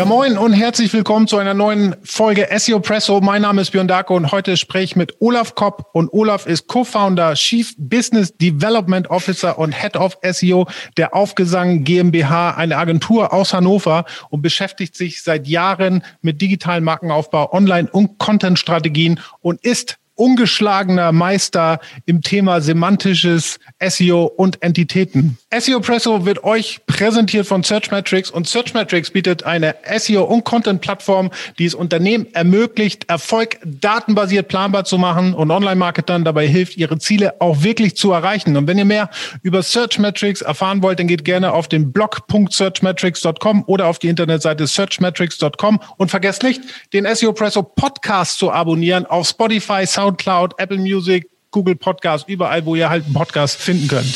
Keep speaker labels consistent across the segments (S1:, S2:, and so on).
S1: Ja, moin und herzlich willkommen zu einer neuen Folge SEO Presso. Mein Name ist Björn Darko und heute spreche ich mit Olaf Kopp und Olaf ist Co-Founder, Chief Business Development Officer und Head of SEO der Aufgesang GmbH, eine Agentur aus Hannover und beschäftigt sich seit Jahren mit digitalen Markenaufbau, Online- und Content-Strategien und ist ungeschlagener Meister im Thema semantisches SEO und Entitäten. SEO Presso wird euch präsentiert von Searchmetrics und Searchmetrics bietet eine SEO und Content Plattform, die es Unternehmen ermöglicht, Erfolg datenbasiert planbar zu machen und Online-Marketern dabei hilft, ihre Ziele auch wirklich zu erreichen. Und wenn ihr mehr über Searchmetrics erfahren wollt, dann geht gerne auf den blog.searchmetrics.com oder auf die Internetseite searchmetrics.com und vergesst nicht, den SEO Presso Podcast zu abonnieren auf Spotify, Sound Soundcloud, Apple Music, Google Podcast, überall, wo ihr halt einen Podcast finden könnt.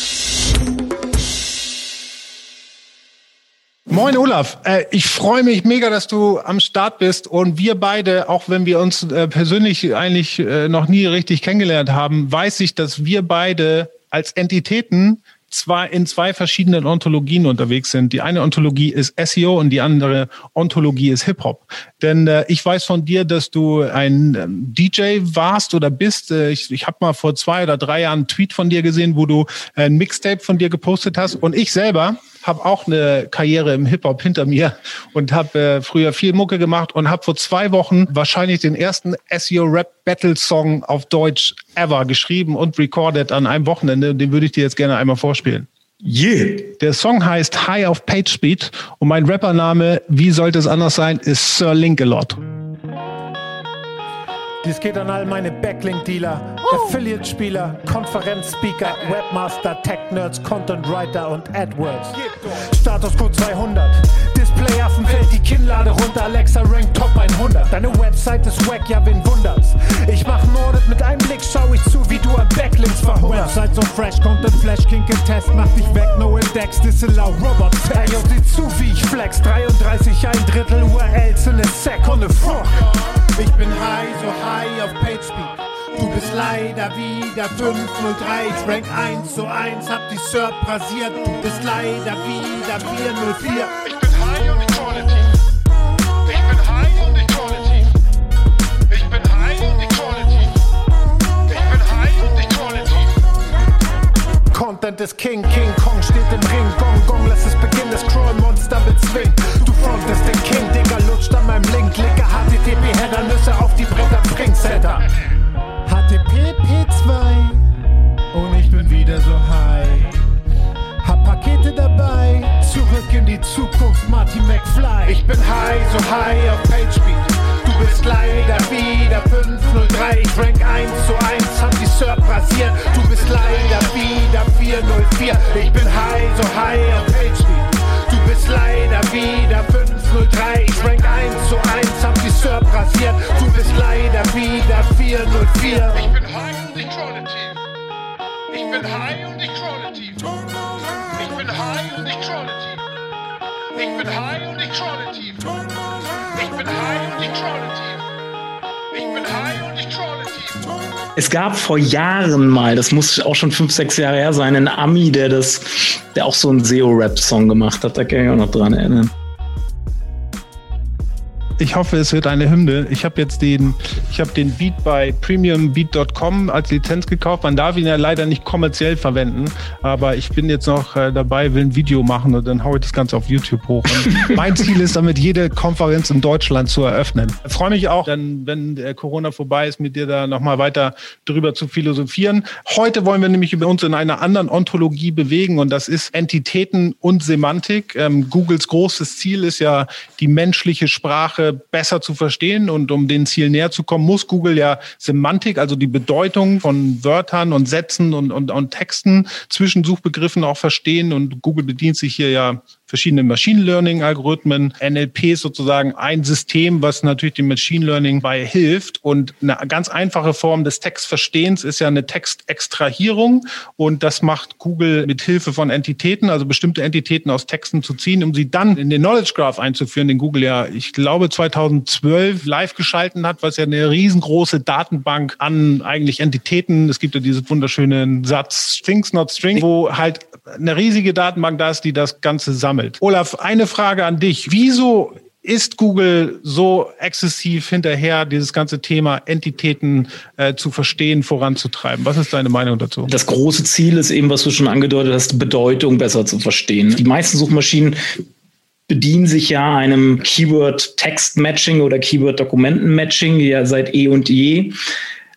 S1: Moin Olaf, äh, ich freue mich mega, dass du am Start bist und wir beide, auch wenn wir uns äh, persönlich eigentlich äh, noch nie richtig kennengelernt haben, weiß ich, dass wir beide als Entitäten zwei, in zwei verschiedenen Ontologien unterwegs sind. Die eine Ontologie ist SEO und die andere Ontologie ist Hip-Hop. Denn äh, ich weiß von dir, dass du ein ähm, DJ warst oder bist. Äh, ich ich habe mal vor zwei oder drei Jahren einen Tweet von dir gesehen, wo du ein Mixtape von dir gepostet hast. Und ich selber habe auch eine Karriere im Hip-Hop hinter mir und habe äh, früher viel Mucke gemacht und habe vor zwei Wochen wahrscheinlich den ersten SEO-Rap-Battle-Song auf Deutsch ever geschrieben und recorded an einem Wochenende. Den würde ich dir jetzt gerne einmal vorspielen.
S2: Yeah.
S1: Der Song heißt High of Page Speed und mein Rappername, wie sollte es anders sein, ist Sir Linkalot.
S3: Dies geht an all meine Backlink-Dealer, Affiliate-Spieler, Konferenzspeaker, Webmaster, Tech-Nerds, Content-Writer und AdWords. Statuscode 200, Displayaffen fällt die Kinnlade runter, Alexa rankt Top 100. Deine Website ist wack, ja wen wundert's? Ich mach Audit mit einem Blick, schau ich zu, wie du an Backlinks verhungerst. Website so fresh, Content Flash, Kinke Test, mach dich weg, no Index, disallow Robot Ey, yo, sieh zu, wie ich flex, 33, ein Drittel URLs in a Sec on the fuck. Ich bin high, so high auf PageSpeed. Du bist leider wieder 503. Ich rank 1 zu 1, hab die SERP rasiert. Du bist leider wieder 404.
S4: Ich bin high und ich trolle tief. Ich bin high und ich trolle tief. Ich bin high und ich trolle tief. Ich bin high und ich trolle tief.
S3: Content ist King, King Kong steht im Ring. Gong, Gong, lass es beginnen, das Crawl-Monster bezwingt. Du frontest den King, Digga, lutscht an meinem Link. Licke HTTP-Header, Nüsse auf die Bretter, Springsetter. HTTP 2 und ich bin wieder so high. Hab Pakete dabei, zurück in die Zukunft, Marty McFly. Ich bin high, so high auf PageSpeed. Du bist leider wieder 503. Ich rank 1 zu 1, hab die SERP rasiert. Du bist leider wieder 404. Ich bin high, so high auf PageSpeed. Du bist leider wieder 503. Ich rank 1 zu 1, hab die SERP rasiert. Du bist leider wieder 404.
S4: Ich bin high und ich trolle tief. Ich bin high und ich trolle tief. Ich bin high und ich trolle tief. Ich bin high und ich trolle tief. Ich bin high und ich trolle tief. Ich bin high und ich trolle tief.
S2: Es gab vor Jahren mal, das muss auch schon fünf, sechs Jahre her sein, einen Ami, der das, der auch so einen SEO-Rap-Song gemacht hat. Da kann ich mich auch noch dran erinnern.
S1: Ich hoffe, es wird eine Hymne. Ich habe jetzt den, ich habe den Beat bei premiumbeat.com als Lizenz gekauft. Man darf ihn ja leider nicht kommerziell verwenden, aber ich bin jetzt noch äh, dabei, will ein Video machen und dann haue ich das Ganze auf YouTube hoch. Und mein Ziel ist damit, jede Konferenz in Deutschland zu eröffnen. Ich freue mich auch, dann, wenn äh, Corona vorbei ist, mit dir da nochmal weiter drüber zu philosophieren. Heute wollen wir nämlich über uns in einer anderen Ontologie bewegen und das ist Entitäten und Semantik. Ähm, Googles großes Ziel ist ja, die menschliche Sprache besser zu verstehen und um den Ziel näher zu kommen, muss Google ja Semantik, also die Bedeutung von Wörtern und Sätzen und, und, und Texten zwischen Suchbegriffen auch verstehen. Und Google bedient sich hier ja verschiedene Machine Learning Algorithmen. NLP sozusagen ein System, was natürlich dem Machine Learning bei hilft. Und eine ganz einfache Form des Textverstehens ist ja eine Textextrahierung. Und das macht Google mit Hilfe von Entitäten, also bestimmte Entitäten aus Texten zu ziehen, um sie dann in den Knowledge Graph einzuführen, den Google ja, ich glaube, 2012 live geschalten hat, was ja eine riesengroße Datenbank an eigentlich Entitäten. Es gibt ja diesen wunderschönen Satz Things Not String, wo halt eine riesige Datenbank da ist, die das Ganze sammelt. Olaf, eine Frage an dich. Wieso ist Google so exzessiv hinterher, dieses ganze Thema Entitäten äh, zu verstehen, voranzutreiben? Was ist deine Meinung dazu?
S2: Das große Ziel ist eben, was du schon angedeutet hast, Bedeutung besser zu verstehen. Die meisten Suchmaschinen bedienen sich ja einem Keyword-Text-Matching oder Keyword-Dokumenten-Matching ja seit eh und je.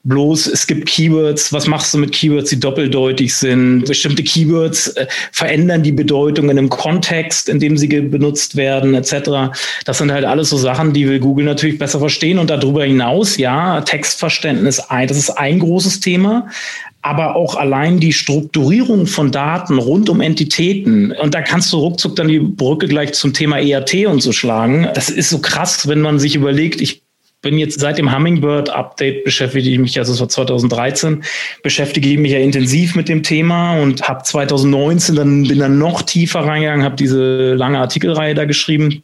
S2: Bloß es gibt Keywords, was machst du mit Keywords, die doppeldeutig sind? Bestimmte Keywords äh, verändern die Bedeutung in einem Kontext, in dem sie benutzt werden, etc. Das sind halt alles so Sachen, die will Google natürlich besser verstehen. Und darüber hinaus, ja, Textverständnis, das ist ein großes Thema aber auch allein die Strukturierung von Daten rund um Entitäten. Und da kannst du ruckzuck dann die Brücke gleich zum Thema ERT und so schlagen. Das ist so krass, wenn man sich überlegt, ich bin jetzt seit dem Hummingbird-Update beschäftige ich mich, also es war 2013, beschäftige ich mich ja intensiv mit dem Thema und habe 2019 dann bin dann noch tiefer reingegangen, habe diese lange Artikelreihe da geschrieben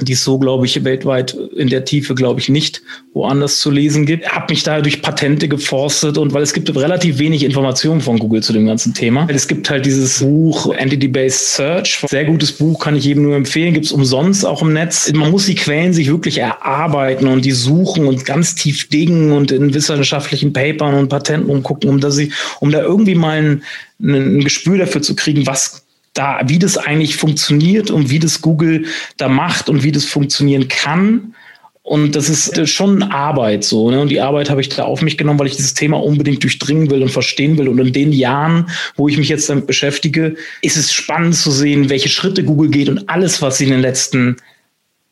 S2: die es so, glaube ich, weltweit in der Tiefe, glaube ich, nicht woanders zu lesen gibt. Habe mich da durch Patente geforstet und weil es gibt relativ wenig Informationen von Google zu dem ganzen Thema. Es gibt halt dieses Buch Entity-Based Search. Sehr gutes Buch, kann ich jedem nur empfehlen. Gibt es umsonst auch im Netz. Man muss die Quellen sich wirklich erarbeiten und die suchen und ganz tief dingen und in wissenschaftlichen Papern und Patenten umgucken, um, da sie, um da irgendwie mal ein, ein Gespür dafür zu kriegen, was da, wie das eigentlich funktioniert und wie das Google da macht und wie das funktionieren kann. Und das ist schon Arbeit so. Ne? Und die Arbeit habe ich da auf mich genommen, weil ich dieses Thema unbedingt durchdringen will und verstehen will. Und in den Jahren, wo ich mich jetzt damit beschäftige, ist es spannend zu sehen, welche Schritte Google geht und alles, was sie in den letzten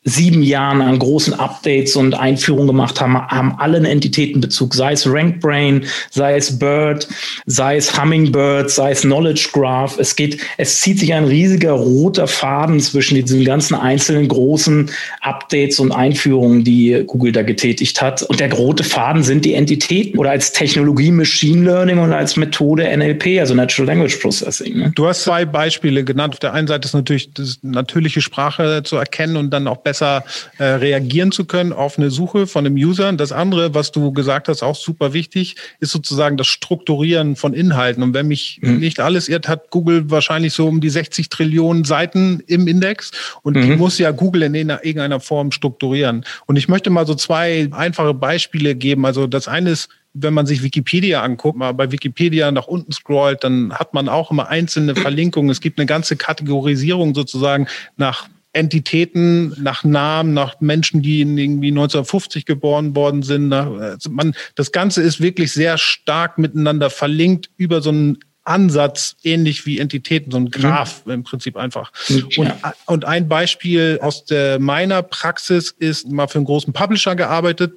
S2: sieben Jahren an großen Updates und Einführungen gemacht haben, haben alle einen Entitätenbezug, sei es RankBrain, sei es Bird, sei es Hummingbird, sei es Knowledge Graph. Es geht, es zieht sich ein riesiger roter Faden zwischen diesen ganzen einzelnen großen Updates und Einführungen, die Google da getätigt hat. Und der rote Faden sind die Entitäten oder als Technologie Machine Learning und als Methode NLP, also Natural Language Processing. Ne?
S1: Du hast zwei Beispiele genannt. Auf der einen Seite ist natürlich das natürliche Sprache zu erkennen und dann auch besser besser äh, reagieren zu können auf eine Suche von einem User. Und das andere, was du gesagt hast, auch super wichtig, ist sozusagen das Strukturieren von Inhalten. Und wenn mich mhm. nicht alles irrt, hat Google wahrscheinlich so um die 60 Trillionen Seiten im Index. Und mhm. die muss ja Google in irgendeiner Form strukturieren. Und ich möchte mal so zwei einfache Beispiele geben. Also das eine ist, wenn man sich Wikipedia anguckt, mal bei Wikipedia nach unten scrollt, dann hat man auch immer einzelne Verlinkungen. Es gibt eine ganze Kategorisierung sozusagen nach Entitäten nach Namen, nach Menschen, die irgendwie 1950 geboren worden sind. Also man, das Ganze ist wirklich sehr stark miteinander verlinkt über so einen Ansatz, ähnlich wie Entitäten, so ein Graph mhm. im Prinzip einfach. Und, und ein Beispiel aus der, meiner Praxis ist mal für einen großen Publisher gearbeitet.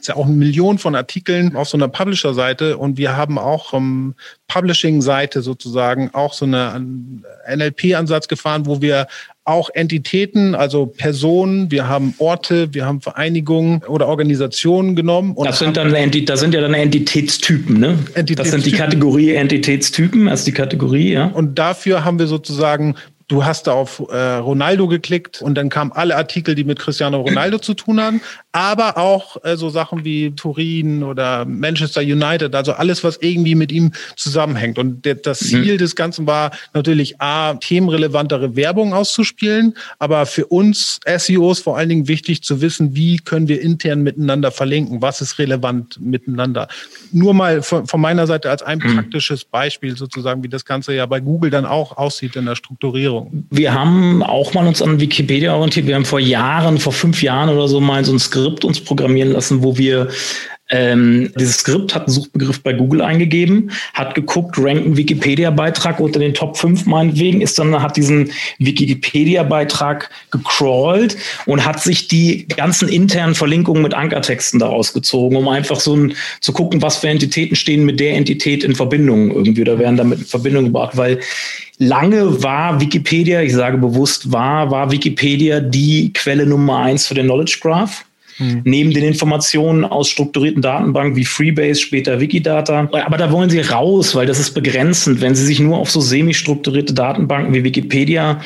S1: Ist ja auch eine Million von Artikeln auf so einer Publisher-Seite und wir haben auch um Publishing-Seite sozusagen auch so einen NLP-Ansatz gefahren, wo wir auch Entitäten, also Personen, wir haben Orte, wir haben Vereinigungen oder Organisationen genommen.
S2: das sind dann das sind ja dann Entitätstypen, ne? Entitätstypen. Das sind die Kategorie Entitätstypen, als die Kategorie, ja.
S1: Und dafür haben wir sozusagen Du hast da auf äh, Ronaldo geklickt und dann kamen alle Artikel, die mit Cristiano Ronaldo zu tun haben, aber auch äh, so Sachen wie Turin oder Manchester United, also alles, was irgendwie mit ihm zusammenhängt. Und der, das mhm. Ziel mhm. des Ganzen war natürlich A, themenrelevantere Werbung auszuspielen, aber für uns SEOs vor allen Dingen wichtig zu wissen, wie können wir intern miteinander verlinken, was ist relevant miteinander. Nur mal von, von meiner Seite als ein mhm. praktisches Beispiel sozusagen, wie das Ganze ja bei Google dann auch aussieht in der Strukturierung.
S2: Strukturierung. Wir haben auch mal uns an Wikipedia orientiert. Wir haben vor Jahren, vor fünf Jahren oder so mal so ein Skript uns programmieren lassen, wo wir Ähm, dieses Skript hat einen Suchbegriff bei Google eingegeben, hat geguckt, rankt ein Wikipedia-Beitrag unter den Top 5 meinetwegen, ist dann, hat diesen Wikipedia-Beitrag gecrawlt und hat sich die ganzen internen Verlinkungen mit Ankertexten daraus gezogen, um einfach so ein, zu gucken, was für Entitäten stehen mit der Entität in Verbindung irgendwie oder werden damit in Verbindung gebracht, weil lange war Wikipedia, ich sage bewusst war, war Wikipedia die Quelle Nummer eins für den Knowledge Graph. Mhm. Neben den Informationen aus strukturierten Datenbanken wie Freebase, später Wikidata. Aber da wollen sie raus, weil das ist begrenzend. Wenn sie sich nur auf so semi-strukturierte Datenbanken wie Wikipedia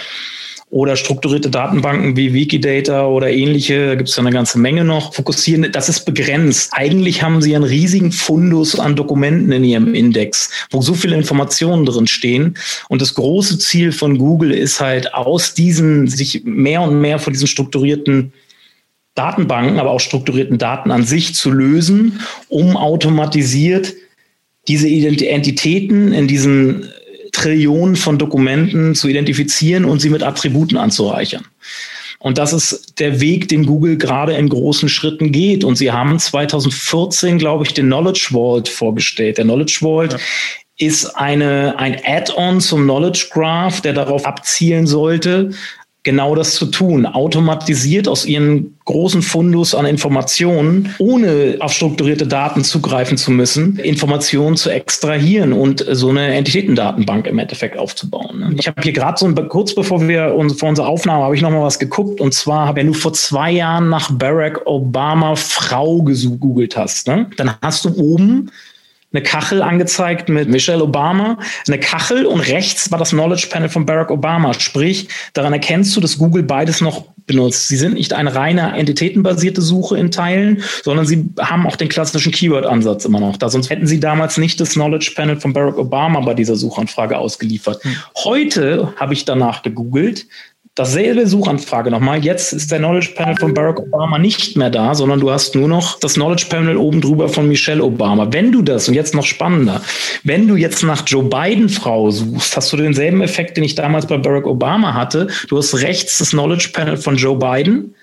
S2: oder strukturierte Datenbanken wie Wikidata oder ähnliche, gibt es ja eine ganze Menge noch, fokussieren, das ist begrenzt. Eigentlich haben sie einen riesigen Fundus an Dokumenten in ihrem Index, wo so viele Informationen drin stehen. Und das große Ziel von Google ist halt aus diesen, sich mehr und mehr von diesen strukturierten Datenbanken, aber auch strukturierten Daten an sich zu lösen, um automatisiert diese Entitäten in diesen Trillionen von Dokumenten zu identifizieren und sie mit Attributen anzureichern. Und das ist der Weg, den Google gerade in großen Schritten geht. Und sie haben 2014, glaube ich, den Knowledge Vault vorgestellt. Der Knowledge Vault ja. ist eine, ein Add-on zum Knowledge Graph, der darauf abzielen sollte, genau das zu tun, automatisiert aus ihren großen Fundus an Informationen, ohne auf strukturierte Daten zugreifen zu müssen, Informationen zu extrahieren und so eine Entitätendatenbank im Endeffekt aufzubauen. Ne? Ich habe hier gerade so ein, kurz bevor wir uns vor unserer Aufnahme habe ich noch mal was geguckt und zwar, wenn du vor zwei Jahren nach Barack Obama Frau gegoogelt hast, ne, dann hast du oben eine Kachel angezeigt mit Michelle Obama, eine Kachel und rechts war das Knowledge Panel von Barack Obama. Sprich, daran erkennst du, dass Google beides noch benutzt. Sie sind nicht eine reine entitätenbasierte Suche in Teilen, sondern sie haben auch den klassischen Keyword-Ansatz immer noch da. Sonst hätten sie damals nicht das Knowledge Panel von Barack Obama bei dieser Suchanfrage ausgeliefert. Hm. Heute habe ich danach gegoogelt, dasselbe Suchanfrage nochmal. Jetzt ist der Knowledge Panel von Barack Obama nicht mehr da, sondern du hast nur noch das Knowledge Panel oben drüber von Michelle Obama. Wenn du das, und jetzt noch spannender, wenn du jetzt nach Joe Biden Frau suchst, hast du denselben Effekt, den ich damals bei Barack Obama hatte. Du hast rechts das Knowledge Panel von Joe Biden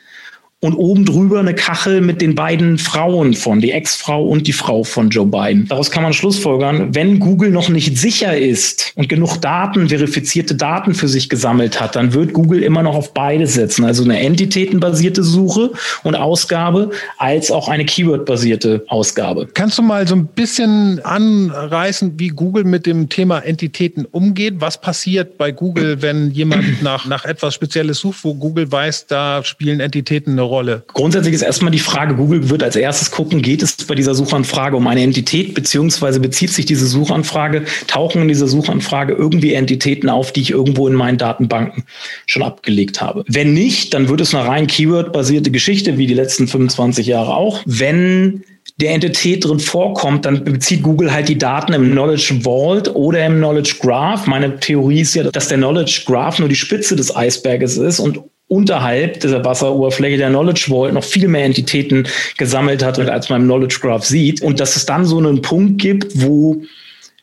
S2: und oben drüber eine Kachel mit den beiden Frauen von, die Ex-Frau und die Frau von Joe Biden. Daraus kann man schlussfolgern, wenn Google noch nicht sicher ist und genug Daten, verifizierte Daten für sich gesammelt hat, dann wird Google immer noch auf beides setzen. Also eine entitätenbasierte Suche und Ausgabe als auch eine Keyword-basierte Ausgabe.
S1: Kannst du mal so ein bisschen anreißen, wie Google mit dem Thema Entitäten umgeht? Was passiert bei Google, wenn jemand nach, nach etwas Spezielles sucht, wo Google weiß, da spielen Entitäten eine Rolle?
S2: Grundsätzlich ist erstmal die Frage, Google wird als erstes gucken, geht es bei dieser Suchanfrage um eine Entität, beziehungsweise bezieht sich diese Suchanfrage, tauchen in dieser Suchanfrage irgendwie Entitäten auf, die ich irgendwo in meinen Datenbanken schon abgelegt habe. Wenn nicht, dann wird es eine rein Keyword-basierte Geschichte, wie die letzten 25 Jahre auch. Wenn der Entität drin vorkommt, dann bezieht Google halt die Daten im Knowledge Vault oder im Knowledge Graph. Meine Theorie ist ja, dass der Knowledge Graph nur die Spitze des Eisberges ist und unterhalb dieser Wasseroberfläche der Knowledge Vault noch viel mehr Entitäten gesammelt hat, als man im Knowledge Graph sieht. Und dass es dann so einen Punkt gibt, wo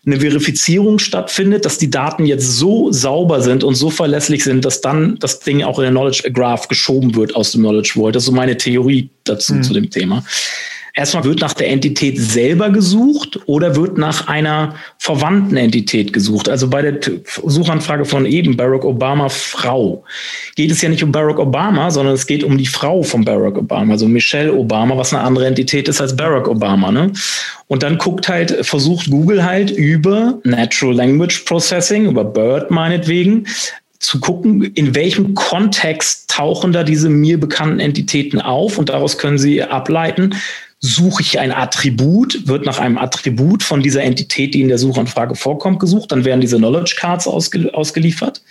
S2: eine Verifizierung stattfindet, dass die Daten jetzt so sauber sind und so verlässlich sind, dass dann das Ding auch in den Knowledge Graph geschoben wird aus dem Knowledge Vault. Das ist so meine Theorie dazu mhm. zu dem Thema erstmal wird nach der Entität selber gesucht oder wird nach einer verwandten Entität gesucht. Also bei der Suchanfrage von eben Barack Obama Frau geht es ja nicht um Barack Obama, sondern es geht um die Frau von Barack Obama, also Michelle Obama, was eine andere Entität ist als Barack Obama. Ne? Und dann guckt halt, versucht Google halt über Natural Language Processing, über BERT meinetwegen, zu gucken, in welchem Kontext tauchen da diese mir bekannten Entitäten auf und daraus können sie ableiten, suche ich ein Attribut, wird nach einem Attribut von dieser Entität, die in der Suchanfrage vorkommt, gesucht, dann werden diese Knowledge Cards ausge ausgeliefert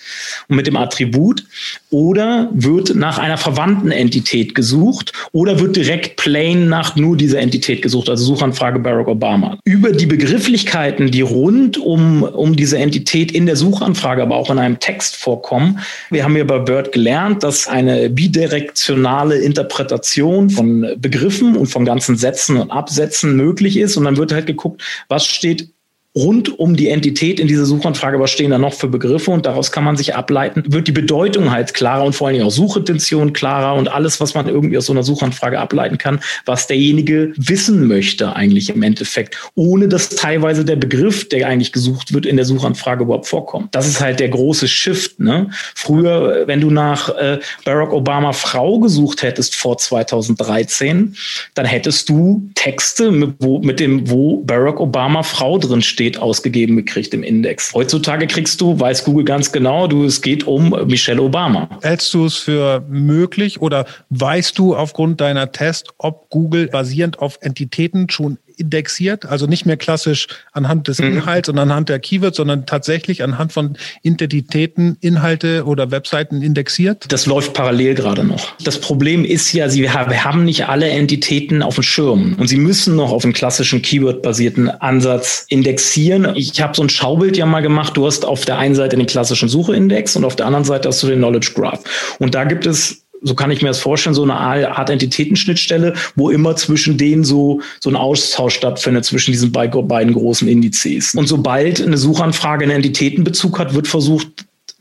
S2: und mit dem Attribut oder wird nach einer verwandten Entität gesucht oder wird direkt plain nach nur dieser Entität gesucht, also Suchanfrage Barack Obama. Über die Begrifflichkeiten, die rund um, um diese Entität in der Suchanfrage, aber auch in einem Text vorkommen, wir haben ja bei BERT gelernt, dass eine bidirektionale Interpretation von Begriffen und von ganzen Sätzen und Absätzen möglich ist. Und dann wird halt geguckt, was steht rund um die Entität in dieser Suchanfrage, was stehen da noch für Begriffe und daraus kann man sich ableiten, wird die Bedeutung halt klarer und vor allen Dingen auch Suchintention klarer und alles, was man irgendwie aus so einer Suchanfrage ableiten kann, was derjenige wissen möchte eigentlich im Endeffekt, ohne dass teilweise der Begriff, der eigentlich gesucht wird, in der Suchanfrage überhaupt vorkommt. Das ist halt der große Shift. Ne? Früher, wenn du nach äh, Barack Obama Frau gesucht hättest vor 2013, dann hättest du Texte mit, wo, mit dem, wo Barack Obama Frau drin steht, ausgegeben gekriegt im Index. Heutzutage kriegst du, weiß Google ganz genau, du, es geht um Michelle Obama.
S1: Hältst du es für möglich oder weißt du aufgrund deiner Test, ob Google basierend auf Entitäten schon indexiert, also nicht mehr klassisch anhand des mhm. Inhalts und anhand der Keywords, sondern tatsächlich anhand von Identitäten, Inhalte oder Webseiten indexiert?
S2: Das läuft parallel gerade noch. Das Problem ist ja, sie haben nicht alle Entitäten auf dem Schirm und sie müssen noch auf einen klassischen Keyword-basierten Ansatz indexieren. Ich habe so ein Schaubild ja mal gemacht. Du hast auf der einen Seite den klassischen Sucheindex und auf der anderen Seite hast du den Knowledge Graph. Und da gibt es so kann ich mir das vorstellen, so eine Art Entitätenschnittstelle, wo immer zwischen denen so, so ein Austausch stattfindet zwischen diesen beiden großen Indizes. Und sobald eine Suchanfrage einen Entitätenbezug hat, wird versucht,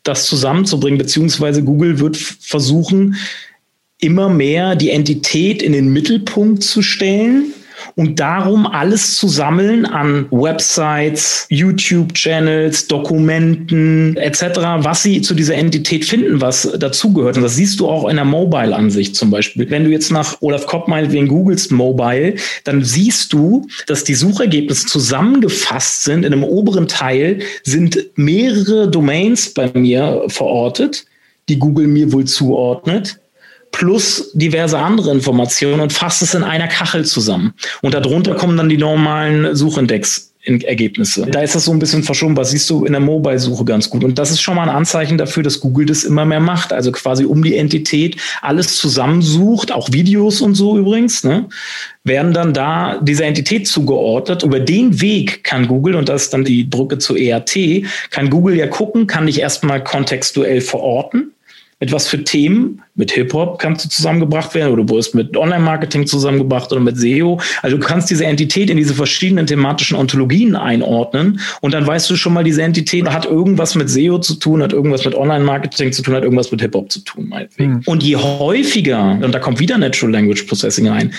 S2: das zusammenzubringen, beziehungsweise Google wird versuchen, immer mehr die Entität in den Mittelpunkt zu stellen und darum alles zu sammeln an Websites, YouTube-Channels, Dokumenten etc., was sie zu dieser Entität finden, was dazugehört. Und das siehst du auch in der Mobile-Ansicht zum Beispiel. Wenn du jetzt nach Olaf Kopp meinetwegen googelst Mobile, dann siehst du, dass die Suchergebnisse zusammengefasst sind. In einem oberen Teil sind mehrere Domains bei mir verortet, die Google mir wohl zuordnet plus diverse andere Informationen und fasst es in einer Kachel zusammen. Und darunter kommen dann die normalen Suchindex. Ergebnisse. Da ist das so ein bisschen verschoben, was siehst du in der Mobile-Suche ganz gut. Und das ist schon mal ein Anzeichen dafür, dass Google das immer mehr macht. Also quasi um die Entität alles zusammensucht, auch Videos und so übrigens, ne, werden dann da dieser Entität zugeordnet. Über den Weg kann Google, und das ist dann die Brücke zu ERT, kann Google ja gucken, kann ich erstmal kontextuell verorten mit was für Themen. Mit Hip-Hop kannst du zusammengebracht werden oder du wirst mit Online-Marketing zusammengebracht oder mit SEO. Also du kannst diese Entität in diese verschiedenen thematischen Ontologien einordnen und dann weißt du schon mal, diese Entität hat irgendwas mit SEO zu tun, hat irgendwas mit Online-Marketing zu tun, hat irgendwas mit Hip-Hop zu tun, meinetwegen. Mhm. Und je häufiger, und da kommt wieder Natural Language Processing rein,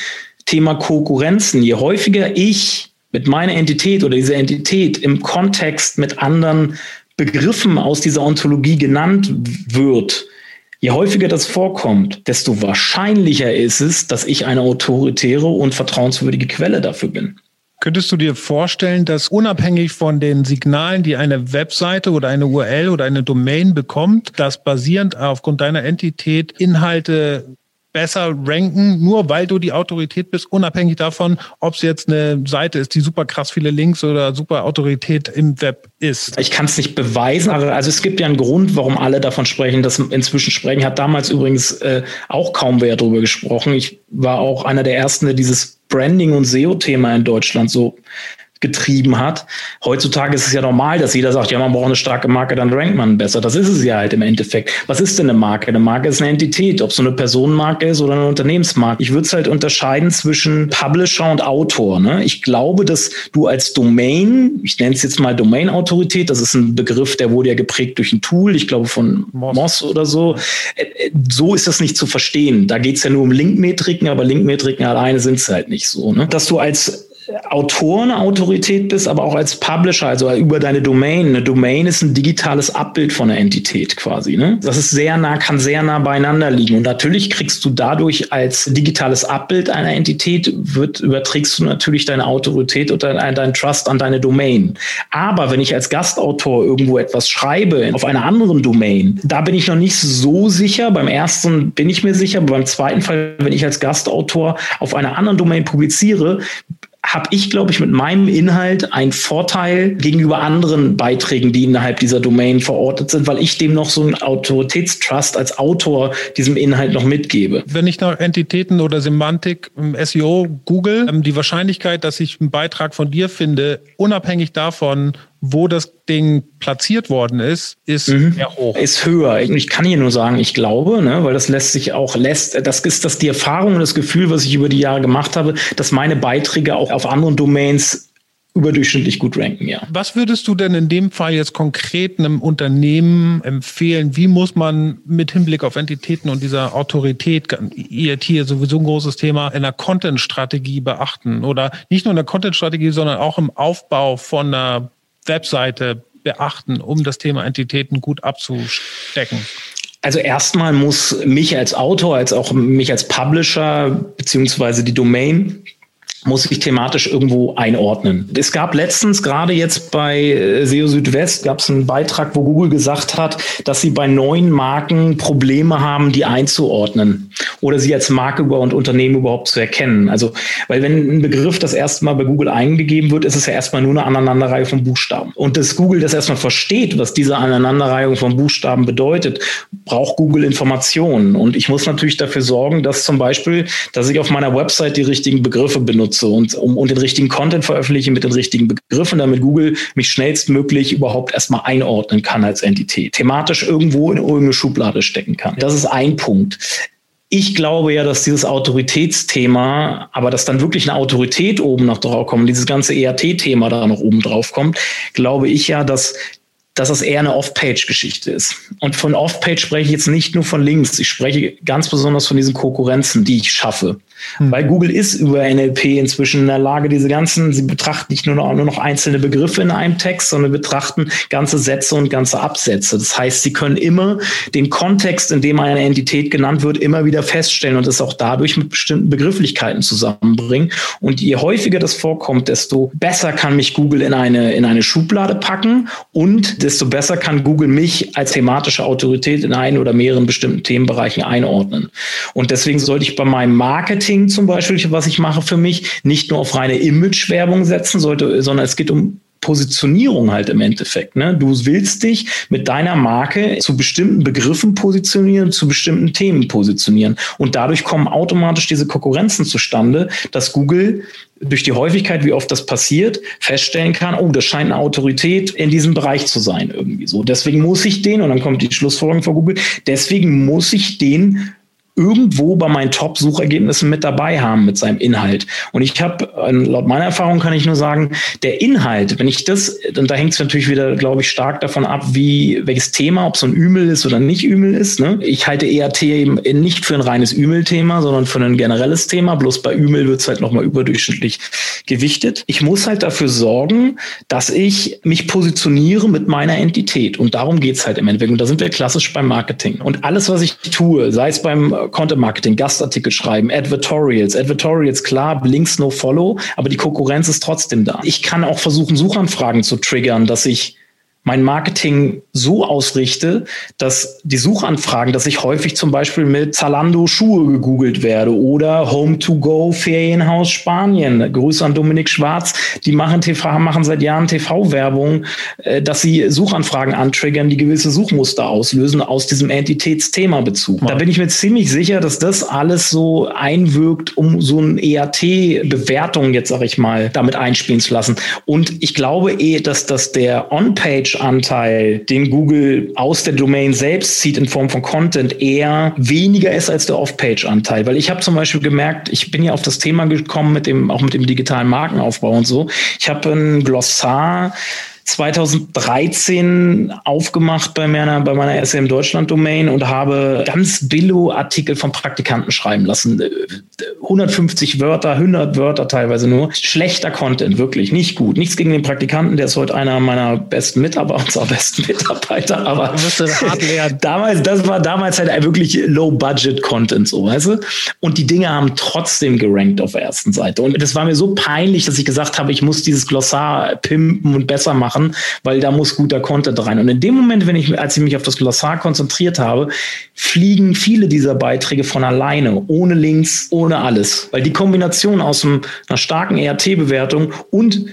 S2: Thema Konkurrenzen, je häufiger ich mit meiner Entität oder dieser Entität im Kontext mit anderen Begriffen aus dieser Ontologie genannt wird, Je häufiger das vorkommt, desto wahrscheinlicher ist es, dass ich eine autoritäre und vertrauenswürdige Quelle dafür bin.
S1: Könntest du dir vorstellen, dass unabhängig von den Signalen, die eine Webseite oder eine URL oder eine Domain bekommt, dass basierend aufgrund deiner Entität Inhalte besser ranken, nur weil du die Autorität bist, unabhängig davon, ob es jetzt eine Seite ist, die super krass viele Links oder super Autorität im Web ist.
S2: Ich kann es nicht beweisen, aber also es gibt ja einen Grund, warum alle davon sprechen, dass inzwischen sprechen. Hat damals übrigens äh, auch kaum wer darüber gesprochen. Ich war auch einer der ersten, der dieses Branding und SEO-Thema in Deutschland so getrieben hat. Heutzutage ist es ja normal, dass jeder sagt, ja, man braucht eine starke Marke, dann rankt man besser. Das ist es ja halt im Endeffekt. Was ist denn eine Marke? Eine Marke ist eine Entität, ob es so eine Personenmarke ist oder eine Unternehmensmarke. Ich würde es halt unterscheiden zwischen Publisher und Autor. Ne? Ich glaube, dass du als Domain, ich nenne es jetzt mal Domain-Autorität, das ist ein Begriff, der wurde ja geprägt durch ein Tool, ich glaube von Moss, Moss oder so. Äh, äh, so ist das nicht zu verstehen. Da geht es ja nur um Linkmetriken, aber Linkmetriken alleine sind es halt nicht so. Ne? Dass du als Autor eine Autorität bist, aber auch als Publisher, also über deine Domain. Eine Domain ist ein digitales Abbild von einer Entität quasi. Ne? Das ist sehr nah, kann sehr nah beieinander liegen. Und natürlich kriegst du dadurch als digitales Abbild einer Entität, wird, überträgst du natürlich deine Autorität oder deinen Trust an deine Domain. Aber wenn ich als Gastautor irgendwo etwas schreibe auf einer anderen Domain, da bin ich noch nicht so sicher. Beim ersten bin ich mir sicher, aber beim zweiten Fall, wenn ich als Gastautor auf einer anderen Domain publiziere, habe ich, glaube ich, mit meinem Inhalt einen Vorteil gegenüber anderen Beiträgen, die innerhalb dieser Domain verortet sind, weil ich dem noch so einen Autoritätstrust als Autor diesem Inhalt noch mitgebe.
S1: Wenn ich nach Entitäten oder Semantik im SEO google, ähm, die Wahrscheinlichkeit, dass ich einen Beitrag von dir finde, unabhängig davon, wo das Ding platziert worden ist, ist mhm. sehr hoch.
S2: Ist höher. Ich kann hier nur sagen, ich glaube, ne, weil das lässt sich auch lässt, das ist das die Erfahrung und das Gefühl, was ich über die Jahre gemacht habe, dass meine Beiträge auch auf anderen Domains überdurchschnittlich gut ranken, ja.
S1: Was würdest du denn in dem Fall jetzt konkret einem Unternehmen empfehlen? Wie muss man mit Hinblick auf Entitäten und dieser Autorität, IRT hier sowieso ein großes Thema, in der Content-Strategie beachten? Oder nicht nur in der Content-Strategie, sondern auch im Aufbau von einer Webseite beachten, um das Thema Entitäten gut abzustecken?
S2: Also erstmal muss mich als Autor, als auch mich als Publisher beziehungsweise die Domain muss ich thematisch irgendwo einordnen. Es gab letztens, gerade jetzt bei äh, SEO Südwest, gab es einen Beitrag, wo Google gesagt hat, dass sie bei neuen Marken Probleme haben, die einzuordnen oder sie als Marke und Unternehmen überhaupt zu erkennen. Also, weil wenn ein Begriff das erste Mal bei Google eingegeben wird, ist es ja erstmal nur eine Aneinanderreihung von Buchstaben. Und dass Google das erstmal versteht, was diese Aneinanderreihung von Buchstaben bedeutet, braucht Google Informationen. Und ich muss natürlich dafür sorgen, dass zum Beispiel, dass ich auf meiner Website die richtigen Begriffe benutze nutze und, um, und den richtigen Content veröffentliche mit den richtigen Begriffen, damit Google mich schnellstmöglich überhaupt erstmal einordnen kann als Entität, thematisch irgendwo in irgendeine Schublade stecken kann. Das ist ein Punkt. Ich glaube ja, dass dieses Autoritätsthema, aber dass dann wirklich eine Autorität oben noch drauf kommt, dieses ganze ERT-Thema da noch oben drauf kommt, glaube ich ja, dass dass das eher eine Off-Page-Geschichte ist. Und von Off-Page spreche ich jetzt nicht nur von Links, ich spreche ganz besonders von diesen Konkurrenzen, die ich schaffe. Hm. Weil Google ist über NLP inzwischen in der Lage, diese ganzen, sie betrachten nicht nur noch, nur noch einzelne Begriffe in einem Text, sondern betrachten ganze Sätze und ganze Absätze. Das heißt, sie können immer den Kontext, in dem eine Entität genannt wird, immer wieder feststellen und es auch dadurch mit bestimmten Begrifflichkeiten zusammenbringen. Und je häufiger das vorkommt, desto besser kann mich Google in eine, in eine Schublade packen und desto besser kann Google mich als thematische Autorität in einen oder mehreren bestimmten Themenbereichen einordnen. Und deswegen sollte ich bei meinem Marketing Marketing zum Beispiel, was ich mache für mich, nicht nur auf reine Image-Werbung setzen sollte, sondern es geht um Positionierung halt im Endeffekt. Ne? Du willst dich mit deiner Marke zu bestimmten Begriffen positionieren, zu bestimmten Themen positionieren. Und dadurch kommen automatisch diese Konkurrenzen zustande, dass Google durch die Häufigkeit, wie oft das passiert, feststellen kann, oh, das scheint eine Autorität in diesem Bereich zu sein, irgendwie so. Deswegen muss ich den, und dann kommt die Schlussfolgerung von Google, deswegen muss ich den irgendwo bei meinen Top-Suchergebnissen mit dabei haben mit seinem Inhalt. Und ich habe, ähm, laut meiner Erfahrung kann ich nur sagen, der Inhalt, wenn ich das, und da hängt es natürlich wieder, glaube ich, stark davon ab, wie welches Thema, ob es so ein Ümel ist oder nicht Ümel ist. Ne? Ich halte ERT eben nicht für ein reines Ümel-Thema, sondern für ein generelles Thema. Bloß bei Ümel wird es halt nochmal überdurchschnittlich gewichtet. Ich muss halt dafür sorgen, dass ich mich positioniere mit meiner Entität. Und darum geht es halt im Endeffekt. Und da sind wir klassisch beim Marketing. Und alles, was ich tue, sei es beim Content Marketing, Gastartikel schreiben, Advertorials. Advertorials, klar, Links no follow, aber die Konkurrenz ist trotzdem da. Ich kann auch versuchen, Suchanfragen zu triggern, dass ich mein Marketing so ausrichte, dass die Suchanfragen, dass ich häufig zum Beispiel mit Zalando Schuhe gegoogelt werde oder Home to Go Ferienhaus Spanien. Grüße an Dominik Schwarz. Die machen TV, machen seit Jahren TV-Werbung, äh, dass sie Suchanfragen antriggern, die gewisse Suchmuster auslösen aus diesem Entitätsthema-Bezug. Da bin ich mir ziemlich sicher, dass das alles so einwirkt, um so ein EAT-Bewertung jetzt, sag ich mal, damit einspielen zu lassen. Und ich glaube eh, dass das der On-Page Anteil, den Google aus der Domain selbst zieht in Form von Content, eher weniger ist als der Off-Page-Anteil. Weil ich habe zum Beispiel gemerkt, ich bin ja auf das Thema gekommen mit dem, auch mit dem digitalen Markenaufbau und so. Ich habe ein Glossar 2013 aufgemacht bei meiner, bei meiner SM Deutschland Domain und habe ganz billo Artikel von Praktikanten schreiben lassen. 150 Wörter, 100 Wörter teilweise nur. Schlechter Content, wirklich nicht gut. Nichts gegen den Praktikanten, der ist heute einer meiner besten Mitarbeiter, unserer besten Mitarbeiter, aber damals, das war damals halt wirklich Low-Budget-Content, so, weißt du? Und die Dinge haben trotzdem gerankt auf der ersten Seite. Und das war mir so peinlich, dass ich gesagt habe, ich muss dieses Glossar pimpen und besser machen machen, weil da muss guter Content rein. Und in dem Moment, wenn ich, als ich mich auf das Glossar konzentriert habe, fliegen viele dieser Beiträge von alleine, ohne Links, ohne alles. Weil die Kombination aus einer starken ERT-Bewertung und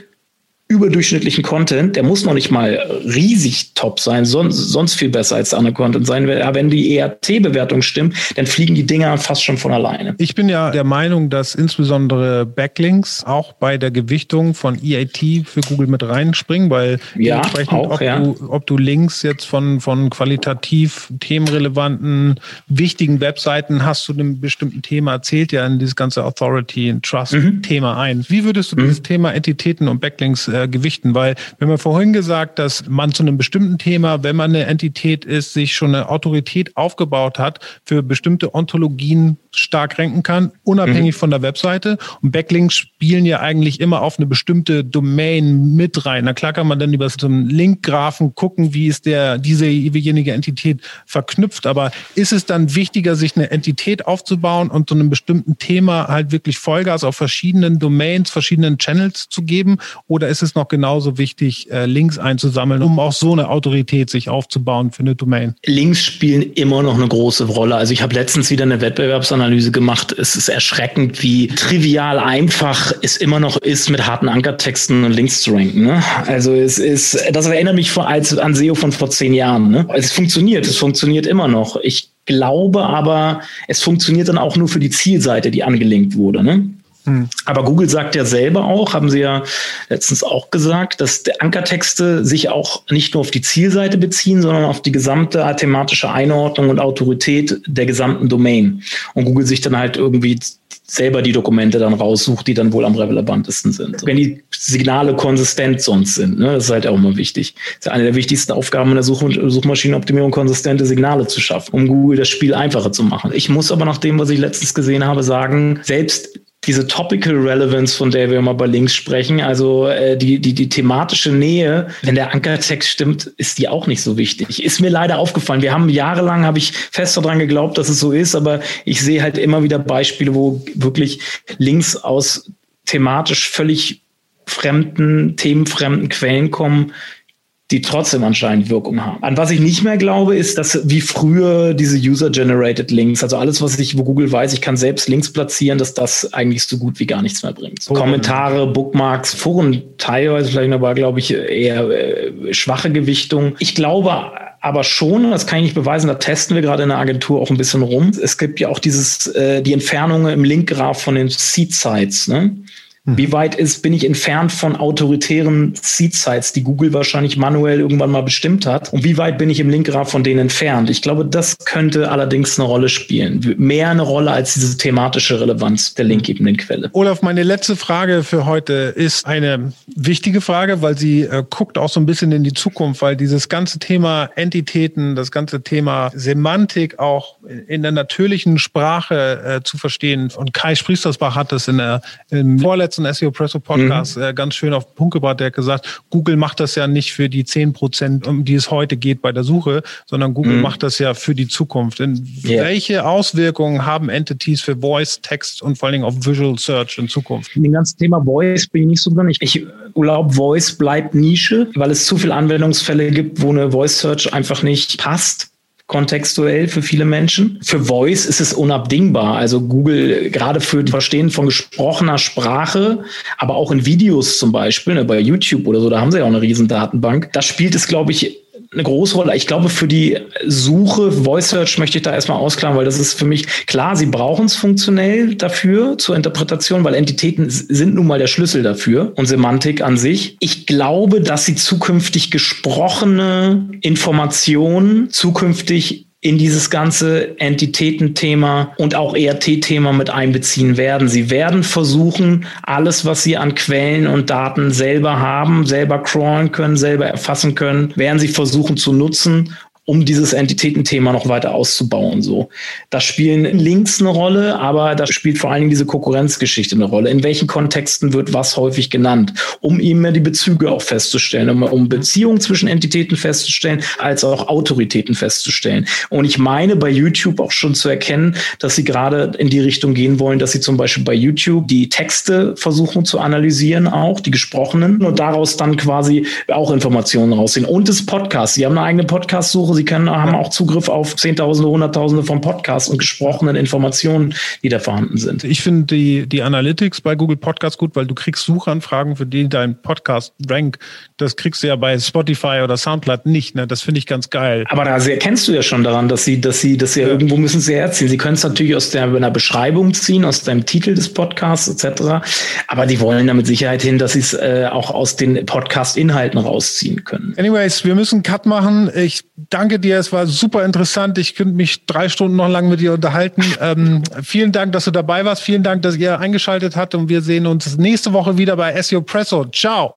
S2: überdurchschnittlichen Content, der muss noch nicht mal riesig top sein, sonst, sonst viel besser als der andere Content sein. Aber wenn die ERT-Bewertung stimmt, dann fliegen die Dinger fast schon von alleine.
S1: Ich bin ja der Meinung, dass insbesondere Backlinks auch bei der Gewichtung von EAT für Google mit reinspringen, weil
S2: ja, auch,
S1: ob,
S2: ja.
S1: du, ob du Links jetzt von, von qualitativ themenrelevanten, wichtigen Webseiten hast zu einem bestimmten Thema, zählt ja in dieses ganze Authority- und Trust-Thema mhm. ein. Wie würdest du mhm. dieses Thema Entitäten und Backlinks äh, gewichten? Weil wir haben ja vorhin gesagt, dass man zu einem bestimmten Thema, wenn man eine Entität ist, sich schon eine Autorität aufgebaut hat, für bestimmte Ontologien stark ranken kann, unabhängig mhm. von der Webseite. Und Backlinks spielen ja eigentlich immer auf eine bestimmte Domain mit rein. Na klar kann man dann über so einen Linkgraphen gucken, wie ist der, diesejenige Entität verknüpft. Aber ist es dann wichtiger, sich eine Entität aufzubauen und zu einem bestimmten Thema halt wirklich Vollgas auf verschiedenen Domains, verschiedenen Channels zu geben? Oder ist es noch genauso wichtig, äh, Links einzusammeln, um auch so eine Autorität sich aufzubauen für eine Domain?
S2: Links spielen immer noch eine große Rolle. Also ich habe letztens wieder eine Wettbewerbsanalyse gemacht. Es ist erschreckend, wie trivial einfach es immer noch ist, mit harten Ankertexten und Links zu ranken. Ne? Also es ist, das erinnert mich vor, als an SEO von vor zehn Jahren. Ne? Es funktioniert, es funktioniert immer noch. Ich glaube aber, es funktioniert dann auch nur für die Zielseite, die angelinkt wurde. Ne? Hm. Aber Google sagt ja selber auch, haben sie ja letztens auch gesagt, dass Ankertexte sich auch nicht nur auf die Zielseite beziehen, sondern auf die gesamte thematische Einordnung und Autorität der gesamten Domain. Und Google sich dann halt irgendwie selber die Dokumente dann raussucht, die dann wohl am relevantesten sind. Wenn die Signale konsistent sonst sind, ne, das ist halt auch immer wichtig. Das ist eine der wichtigsten Aufgaben in der Such Suchmaschinenoptimierung, konsistente Signale zu schaffen, um Google das Spiel einfacher zu machen. Ich muss aber nach dem, was ich letztens gesehen habe, sagen, selbst diese Topical Relevance, von der wir immer bei Links sprechen, also äh, die, die, die thematische Nähe, wenn der Ankertext stimmt, ist die auch nicht so wichtig. Ist mir leider aufgefallen. Wir haben jahrelang, habe ich fest daran geglaubt, dass es so ist, aber ich sehe halt immer wieder Beispiele, wo wirklich Links aus thematisch völlig fremden, themenfremden Quellen kommen, die trotzdem anscheinend Wirkung haben. An was ich nicht mehr glaube, ist, dass wie früher diese User-Generated Links, also alles, was ich, wo Google weiß, ich kann selbst Links platzieren, dass das eigentlich so gut wie gar nichts mehr bringt. Oh, Kommentare, Bookmarks, Foren teilweise vielleicht aber, glaube ich, eher äh, schwache Gewichtung. Ich glaube aber schon, das kann ich nicht beweisen, da testen wir gerade in der Agentur auch ein bisschen rum. Es gibt ja auch dieses, äh, die Entfernungen im Linkgraph von den Seed-Sites. Ne? Mhm. Wie weit ist, bin ich entfernt von autoritären Seed-Sites, die Google wahrscheinlich manuell irgendwann mal bestimmt hat? Und wie weit bin ich im Linkgraph von denen entfernt? Ich glaube, das könnte allerdings eine Rolle spielen. Mehr eine Rolle als diese thematische Relevanz der linkgebenden Quelle.
S1: Olaf, meine letzte Frage für heute ist eine wichtige Frage, weil sie äh, guckt auch so ein bisschen in die Zukunft, weil dieses ganze Thema Entitäten, das ganze Thema Semantik auch in der natürlichen Sprache äh, zu verstehen. Und Kai Spriestersbach hat das in der, im vorletzten letzten SEO Presso Podcast mhm. äh, ganz schön auf den Punkt gebracht. Der hat gesagt, Google macht das ja nicht für die 10 Prozent, um die es heute geht bei der Suche, sondern Google mhm. macht das ja für die Zukunft. Denn yeah. welche Auswirkungen haben Entities für Voice, Text und vor allen Dingen auf Visual Search in Zukunft?
S2: Dem ganzen Thema Voice bin ich nicht so drin. Ich, ich glaube, Voice bleibt Nische, weil es zu viele Anwendungsfälle gibt, wo eine Voice Search einfach nicht passt kontextuell für viele Menschen. Für Voice ist es unabdingbar. Also Google, gerade für das Verstehen von gesprochener Sprache, aber auch in Videos zum Beispiel, ne, bei YouTube oder so, da haben sie ja auch eine riesen Datenbank. Da spielt es, glaube ich, eine große Rolle. Ich glaube, für die Suche, Voice Search möchte ich da erstmal ausklammern, weil das ist für mich klar, sie brauchen es funktionell dafür zur Interpretation, weil Entitäten sind nun mal der Schlüssel dafür und Semantik an sich. Ich glaube, dass sie zukünftig gesprochene Informationen zukünftig in dieses ganze Entitätenthema und auch ERT-Thema mit einbeziehen werden. Sie werden versuchen, alles, was sie an Quellen und Daten selber haben, selber crawlen können, selber erfassen können, werden sie versuchen zu nutzen um dieses Entitätenthema noch weiter auszubauen. So, da spielen Links eine Rolle, aber da spielt vor allen Dingen diese Konkurrenzgeschichte eine Rolle. In welchen Kontexten wird was häufig genannt, um eben mehr die Bezüge auch festzustellen, um, um Beziehungen zwischen Entitäten festzustellen, als auch Autoritäten festzustellen. Und ich meine bei YouTube auch schon zu erkennen, dass sie gerade in die Richtung gehen wollen, dass sie zum Beispiel bei YouTube die Texte versuchen zu analysieren, auch die gesprochenen und daraus dann quasi auch Informationen rausziehen. Und das Podcast. Sie haben eine eigene Podcast-Suche Sie können, haben auch Zugriff auf Zehntausende, Hunderttausende von Podcasts und gesprochenen Informationen, die da vorhanden sind.
S1: Ich finde die, die Analytics bei Google Podcasts gut, weil du kriegst Suchanfragen, für die dein Podcast rank. Das kriegst du ja bei Spotify oder Soundcloud nicht. Ne? Das finde ich ganz geil.
S2: Aber da erkennst du ja schon daran, dass sie, dass sie, dass sie ja. irgendwo müssen sie herziehen. Sie können es natürlich aus der, einer Beschreibung ziehen, aus deinem Titel des Podcasts etc. Aber die wollen da mit Sicherheit hin, dass sie es äh, auch aus den Podcast-Inhalten rausziehen können.
S1: Anyways, wir müssen einen Cut machen. Ich danke danke dir. Es war super interessant. Ich könnte mich drei Stunden noch lang mit dir unterhalten. Ähm, vielen Dank, dass du dabei warst. Vielen Dank, dass ihr eingeschaltet habt. Und wir sehen uns nächste Woche wieder bei SEO Presso. Ciao.